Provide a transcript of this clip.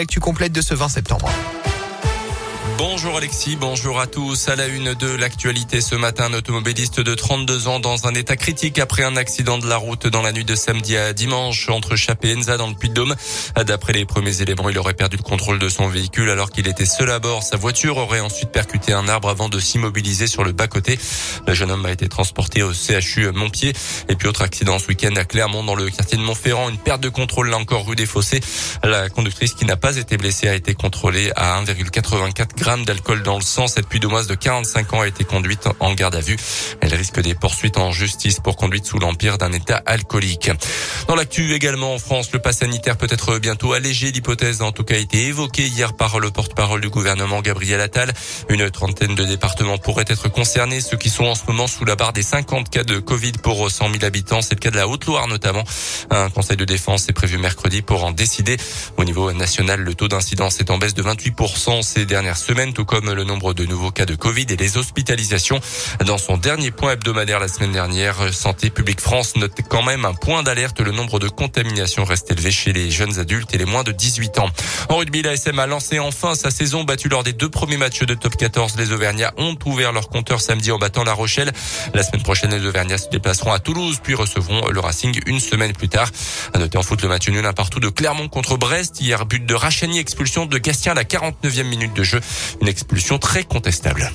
Actu complète de ce 20 septembre. Bonjour Alexis, bonjour à tous. À la une de l'actualité ce matin, un automobiliste de 32 ans dans un état critique après un accident de la route dans la nuit de samedi à dimanche entre Chap et Enza dans le Puy-de-Dôme. D'après les premiers éléments, il aurait perdu le contrôle de son véhicule alors qu'il était seul à bord. Sa voiture aurait ensuite percuté un arbre avant de s'immobiliser sur le bas-côté. Le jeune homme a été transporté au CHU Montpied. Et puis autre accident ce week-end à Clermont dans le quartier de Montferrand. Une perte de contrôle là encore rue des Fossés. La conductrice qui n'a pas été blessée a été contrôlée à 1,84 g d'alcool dans le sang. Cette puy-de-moise de 45 ans a été conduite en garde à vue. Elle risque des poursuites en justice pour conduite sous l'empire d'un état alcoolique. Dans l'actu également en France, le pass sanitaire peut être bientôt allégé. L'hypothèse en tout cas a été évoquée hier par le porte-parole du gouvernement Gabriel Attal. Une trentaine de départements pourraient être concernés, ceux qui sont en ce moment sous la barre des 50 cas de Covid pour 100 000 habitants. C'est le cas de la Haute-Loire notamment. Un conseil de défense est prévu mercredi pour en décider. Au niveau national, le taux d'incidence est en baisse de 28% ces dernières semaines tout comme le nombre de nouveaux cas de Covid et les hospitalisations. Dans son dernier point hebdomadaire la semaine dernière, Santé publique France note quand même un point d'alerte. Le nombre de contaminations reste élevé chez les jeunes adultes et les moins de 18 ans. En rugby, la SM a lancé enfin sa saison battue lors des deux premiers matchs de top 14. Les Auvergnats ont ouvert leur compteur samedi en battant La Rochelle. La semaine prochaine, les Auvergnats se déplaceront à Toulouse puis recevront le Racing une semaine plus tard. À noter en foot le match nul un partout de Clermont contre Brest. Hier, but de Rachani, expulsion de Gastien à la 49e minute de jeu. Une expulsion très contestable.